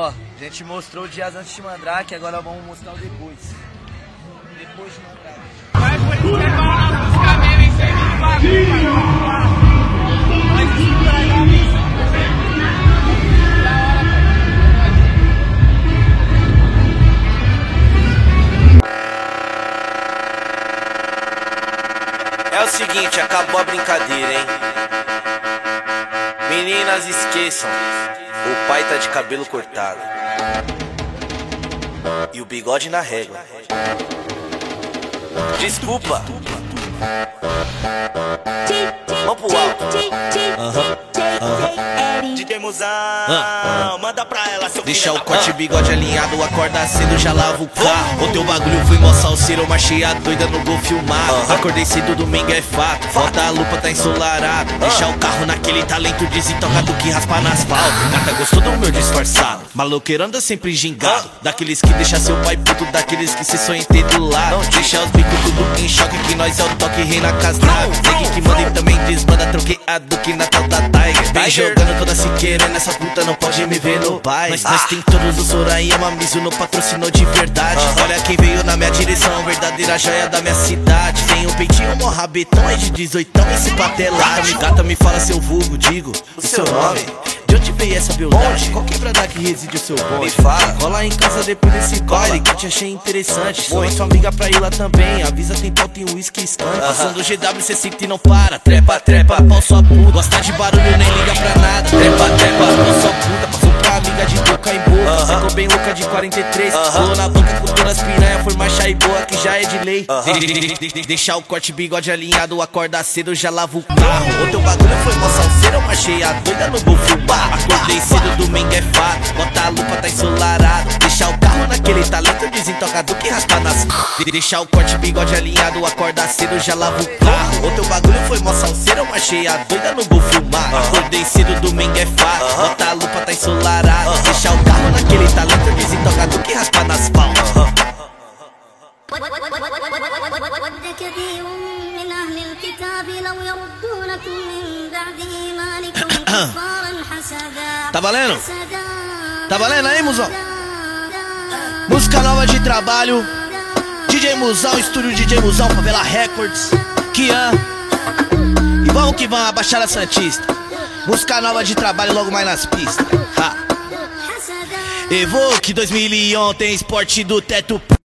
Ó, a gente mostrou o dias antes de Mandrake, agora vamos mostrar o depois. Depois de Mandrake. Vai por isso que é mesmo, hein? Sem bagulho. Da hora, É o seguinte, acabou a brincadeira, hein? Meninas, esqueçam. O pai tá de cabelo cortado. E o bigode na régua. Desculpa. Vamos pro alto. Musão, manda pra ela, seu Deixa o corte bigode alinhado, acorda cedo, já lava o carro. O teu bagulho foi mó salseiro, marchei a doida no gol filmado. Acordei cedo, domingo é fato, falta a lupa, tá ensolarado. Deixa o carro naquele talento desentocado que raspa na asfalto. Gata gostou do meu disfarçado, maloqueiro anda sempre gingado. Daqueles que deixa seu pai puto, daqueles que se sonha ter do lado. Deixa os bicos tudo em choque, que nós é o toque, rei na casnave. Segue que manda e também desbanda, troqueado que Natal da Tiger. Jogando toda siqueira, nessa puta não pode me ver no pai. Nós, nós tem todos os Sorayama, Mizuno patrocinou de verdade. Olha quem veio na minha direção, verdadeira joia da minha cidade. Tem um peitinho, mó rabetão, é de 18, esse patelado. Me gata, me fala seu vulgo, digo o seu nome. De onde veio essa beldade? Qual quebrada que reside o seu bonde? Me fala. Rola em casa depois desse baile que eu te achei interessante. Chama sua amiga pra ir lá também. Avisa tem pau, tem uísque skunk. Passando GW, cê sinta e não para. Trepa, trepa, pau sua puta. Gosta de barulho, nem liga pra nada. Trepa, trepa, pau sua puta. Amiga de boca em boca. Ficou bem louca de 43. Pulou na banca com todas as piranha. Foi marcha e boa que já é de lei. De- de- de- de- de- Deixar o corte bigode alinhado. Acorda cedo, já lava o carro. O teu bagulho foi mó salseiro. Eu marchei a doida no filmar. Acordei cedo, domingo é fato. Bota a lupa, tá ensolarado. Deixar o carro naquele talento desentocado que raspa nas. De- Deixar o corte bigode alinhado. Acorda cedo, já lava o carro. O teu bagulho foi mó salseiro. Eu marchei a doida no filmar. Acordei cedo, domingo é fato. Bota a lupa, tá ensolarado. Deixar o carro naquele talento desentocado que raspa nas asfalto. ود كثير من أهل الكتاب لو يردونكم من بعد إيمانكم كفارا حسدا Tá valendo? حسدا Tá valendo aí, Musão? Música nova de trabalho. DJ Musão, estúdio DJ Musão, Favela Records. Kian. E vamos que vamos, a Baixada Santista. Busca nova de trabalho logo mais nas pistas. Ha. Evoque 2001 tem esporte do teto.